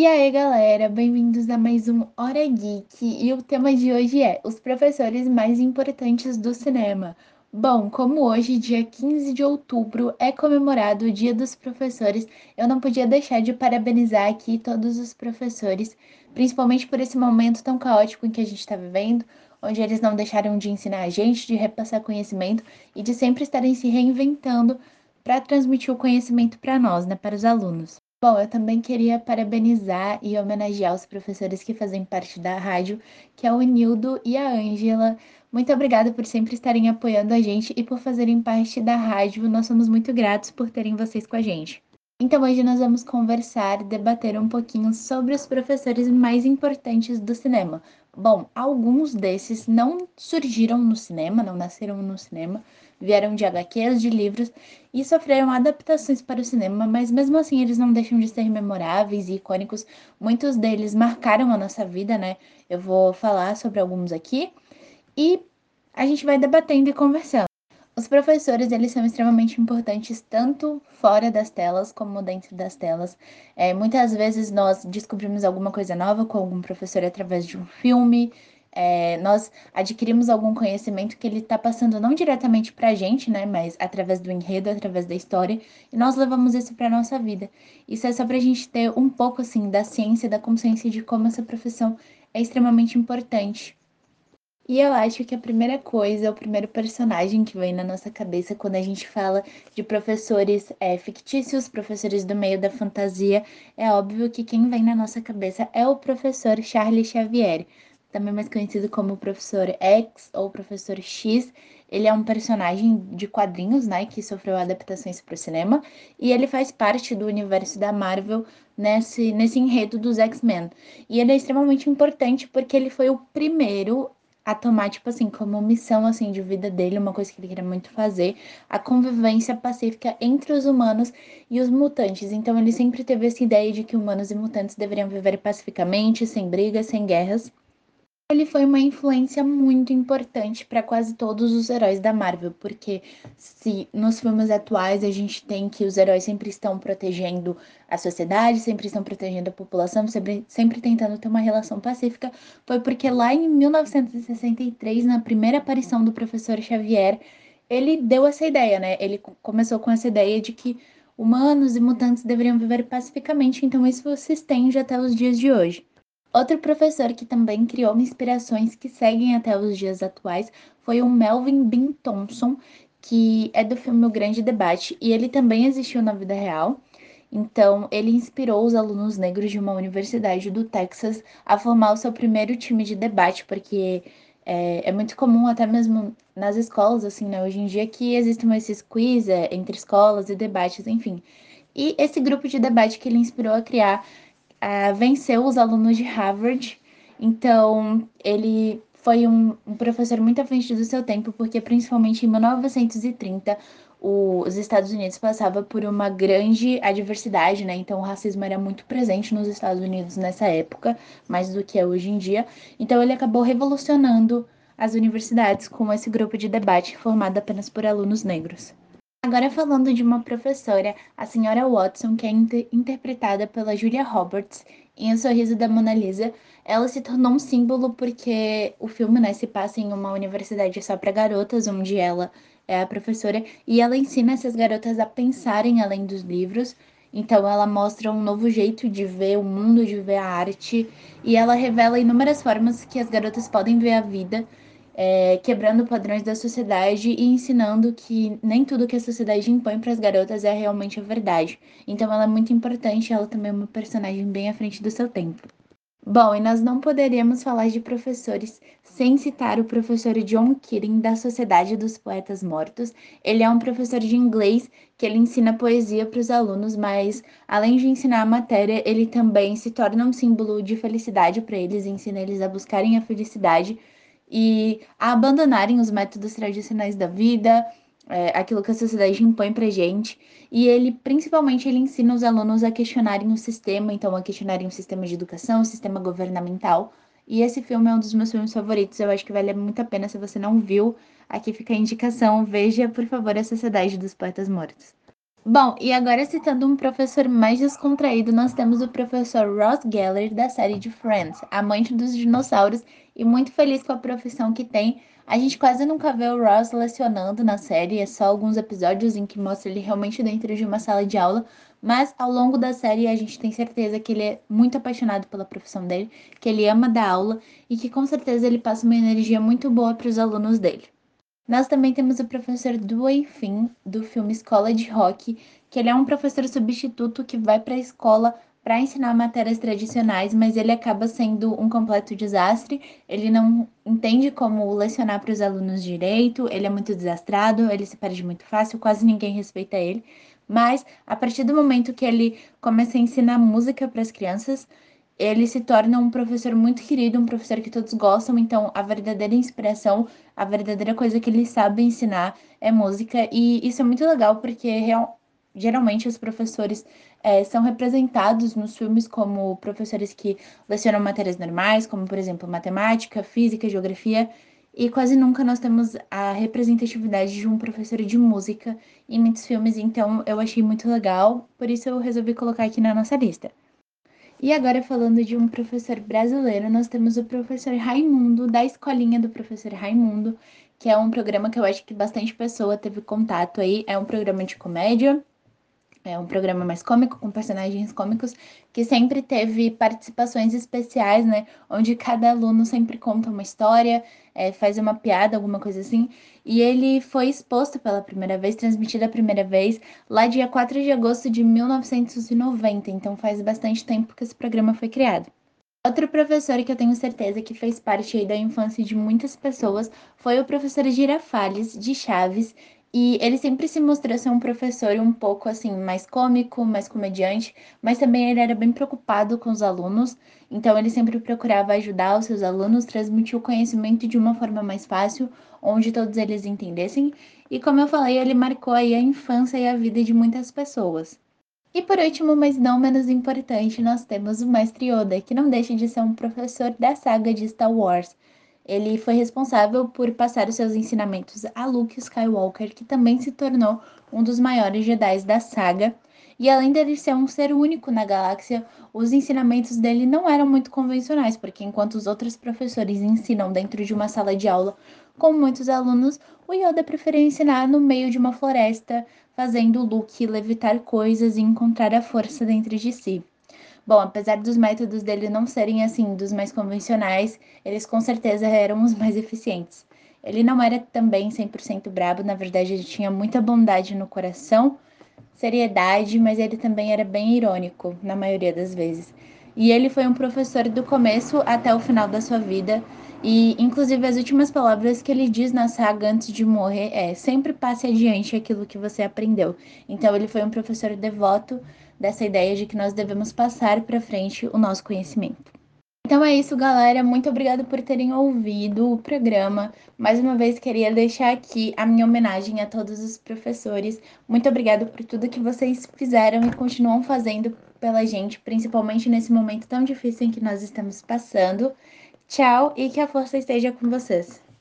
E aí, galera, bem-vindos a mais um Hora Geek. E o tema de hoje é os professores mais importantes do cinema. Bom, como hoje, dia 15 de outubro, é comemorado o Dia dos Professores, eu não podia deixar de parabenizar aqui todos os professores, principalmente por esse momento tão caótico em que a gente está vivendo, onde eles não deixaram de ensinar a gente, de repassar conhecimento e de sempre estarem se reinventando para transmitir o conhecimento para nós, né, para os alunos. Bom, eu também queria parabenizar e homenagear os professores que fazem parte da rádio, que é o Nildo e a Ângela. Muito obrigada por sempre estarem apoiando a gente e por fazerem parte da rádio. Nós somos muito gratos por terem vocês com a gente. Então hoje nós vamos conversar, debater um pouquinho sobre os professores mais importantes do cinema. Bom, alguns desses não surgiram no cinema, não nasceram no cinema, vieram de HQs, de livros e sofreram adaptações para o cinema, mas mesmo assim eles não deixam de ser memoráveis e icônicos. Muitos deles marcaram a nossa vida, né? Eu vou falar sobre alguns aqui e a gente vai debatendo e conversando. Os professores, eles são extremamente importantes tanto fora das telas como dentro das telas. É, muitas vezes nós descobrimos alguma coisa nova com algum professor através de um filme, é, nós adquirimos algum conhecimento que ele está passando não diretamente para a gente, né, mas através do enredo, através da história, e nós levamos isso para nossa vida. Isso é só para a gente ter um pouco assim da ciência, da consciência de como essa profissão é extremamente importante. E eu acho que a primeira coisa, o primeiro personagem que vem na nossa cabeça quando a gente fala de professores é, fictícios, professores do meio da fantasia, é óbvio que quem vem na nossa cabeça é o professor Charles Xavier, também mais conhecido como professor X ou professor X. Ele é um personagem de quadrinhos, né, que sofreu adaptações para o cinema, e ele faz parte do universo da Marvel nesse, nesse enredo dos X-Men. E ele é extremamente importante porque ele foi o primeiro a tomar, tipo assim, como missão, assim, de vida dele, uma coisa que ele queria muito fazer, a convivência pacífica entre os humanos e os mutantes. Então, ele sempre teve essa ideia de que humanos e mutantes deveriam viver pacificamente, sem brigas, sem guerras ele foi uma influência muito importante para quase todos os heróis da Marvel, porque se nos filmes atuais a gente tem que os heróis sempre estão protegendo a sociedade, sempre estão protegendo a população, sempre, sempre tentando ter uma relação pacífica, foi porque lá em 1963, na primeira aparição do professor Xavier, ele deu essa ideia, né? Ele começou com essa ideia de que humanos e mutantes deveriam viver pacificamente, então isso se estende até os dias de hoje. Outro professor que também criou inspirações que seguem até os dias atuais foi o Melvin Bean Thompson, que é do filme O Grande Debate, e ele também existiu na vida real. Então, ele inspirou os alunos negros de uma universidade do Texas a formar o seu primeiro time de debate, porque é, é muito comum, até mesmo nas escolas, assim, né, hoje em dia, que existam esses quiz é, entre escolas e debates, enfim. E esse grupo de debate que ele inspirou a criar uh, venceu os alunos de Harvard. Então, ele foi um, um, professor muito à frente do seu tempo, porque principalmente em 1930 os Estados Unidos passava por uma grande adversidade, né? Então o racismo era muito presente nos Estados Unidos nessa época, mais do que é hoje em dia. Então ele acabou revolucionando as universidades com esse grupo de debate formado apenas por alunos negros. Agora falando de uma professora, a senhora Watson, que é inter interpretada pela Julia Roberts em O Sorriso da Mona Lisa, ela se tornou um símbolo porque o filme né, se passa em uma universidade só para garotas, onde ela é a professora, e ela ensina essas garotas a pensarem além dos livros. Então ela mostra um novo jeito de ver o mundo, de ver a arte, e ela revela inúmeras formas que as garotas podem ver a vida é, quebrando padrões da sociedade e ensinando que nem tudo que a sociedade impõe para as garotas é realmente a verdade. Então ela é muito importante, ela também é uma personagem bem à frente do seu tempo. Bom, e nós não poderíamos falar de professores sem citar o professor John Keating da Sociedade dos Poetas Mortos. Ele é um professor de inglês que ele ensina poesia para os alunos, mas além de ensinar a matéria, ele também se torna um símbolo de felicidade para eles, ensina eles a buscarem a felicidade e a abandonarem os métodos tradicionais da vida, é, aquilo que a sociedade impõe pra gente. E ele, principalmente, ele ensina os alunos a questionarem o sistema, então a questionarem o sistema de educação, o sistema governamental. E esse filme é um dos meus filmes favoritos, eu acho que vale muito a pena se você não viu. Aqui fica a indicação, veja, por favor, A Sociedade dos Poetas Mortos. Bom, e agora citando um professor mais descontraído, nós temos o professor Ross Geller, da série de Friends, amante dos dinossauros e muito feliz com a profissão que tem. A gente quase nunca vê o Ross lecionando na série, é só alguns episódios em que mostra ele realmente dentro de uma sala de aula, mas ao longo da série a gente tem certeza que ele é muito apaixonado pela profissão dele, que ele ama dar aula e que com certeza ele passa uma energia muito boa para os alunos dele. Nós também temos o professor Finn, do filme Escola de Rock, que ele é um professor substituto que vai para a escola para ensinar matérias tradicionais, mas ele acaba sendo um completo desastre. Ele não entende como lecionar para os alunos direito, ele é muito desastrado, ele se perde muito fácil, quase ninguém respeita ele. Mas a partir do momento que ele começa a ensinar música para as crianças, ele se torna um professor muito querido, um professor que todos gostam, então a verdadeira inspiração, a verdadeira coisa que ele sabe ensinar é música, e isso é muito legal porque real, geralmente os professores é, são representados nos filmes como professores que lecionam matérias normais, como por exemplo matemática, física, geografia, e quase nunca nós temos a representatividade de um professor de música em muitos filmes, então eu achei muito legal, por isso eu resolvi colocar aqui na nossa lista. E agora, falando de um professor brasileiro, nós temos o professor Raimundo, da Escolinha do Professor Raimundo, que é um programa que eu acho que bastante pessoa teve contato aí. É um programa de comédia, é um programa mais cômico, com personagens cômicos, que sempre teve participações especiais, né? Onde cada aluno sempre conta uma história, é, faz uma piada, alguma coisa assim. E ele foi exposto pela primeira vez, transmitido a primeira vez, lá dia 4 de agosto de 1990. Então faz bastante tempo que esse programa foi criado. Outro professor que eu tenho certeza que fez parte da infância de muitas pessoas foi o professor Girafales, de Chaves, e ele sempre se mostrou ser um professor um pouco assim, mais cômico, mais comediante, mas também ele era bem preocupado com os alunos, então ele sempre procurava ajudar os seus alunos, transmitir o conhecimento de uma forma mais fácil, onde todos eles entendessem. E como eu falei, ele marcou aí a infância e a vida de muitas pessoas. E por último, mas não menos importante, nós temos o Mestre Yoda, que não deixa de ser um professor da saga de Star Wars. Ele foi responsável por passar os seus ensinamentos a Luke Skywalker, que também se tornou um dos maiores Jedi da saga. E além dele ser um ser único na galáxia, os ensinamentos dele não eram muito convencionais, porque enquanto os outros professores ensinam dentro de uma sala de aula com muitos alunos, o Yoda preferiu ensinar no meio de uma floresta, fazendo Luke levitar coisas e encontrar a força dentro de si. Bom, apesar dos métodos dele não serem assim dos mais convencionais, eles com certeza eram os mais eficientes. Ele não era também 100% brabo, na verdade ele tinha muita bondade no coração, seriedade, mas ele também era bem irônico na maioria das vezes. E ele foi um professor do começo até o final da sua vida, e inclusive as últimas palavras que ele diz na saga antes de morrer é: sempre passe adiante aquilo que você aprendeu. Então ele foi um professor devoto dessa ideia de que nós devemos passar para frente o nosso conhecimento. Então é isso, galera. Muito obrigada por terem ouvido o programa. Mais uma vez queria deixar aqui a minha homenagem a todos os professores. Muito obrigada por tudo que vocês fizeram e continuam fazendo pela gente, principalmente nesse momento tão difícil em que nós estamos passando. Tchau e que a força esteja com vocês.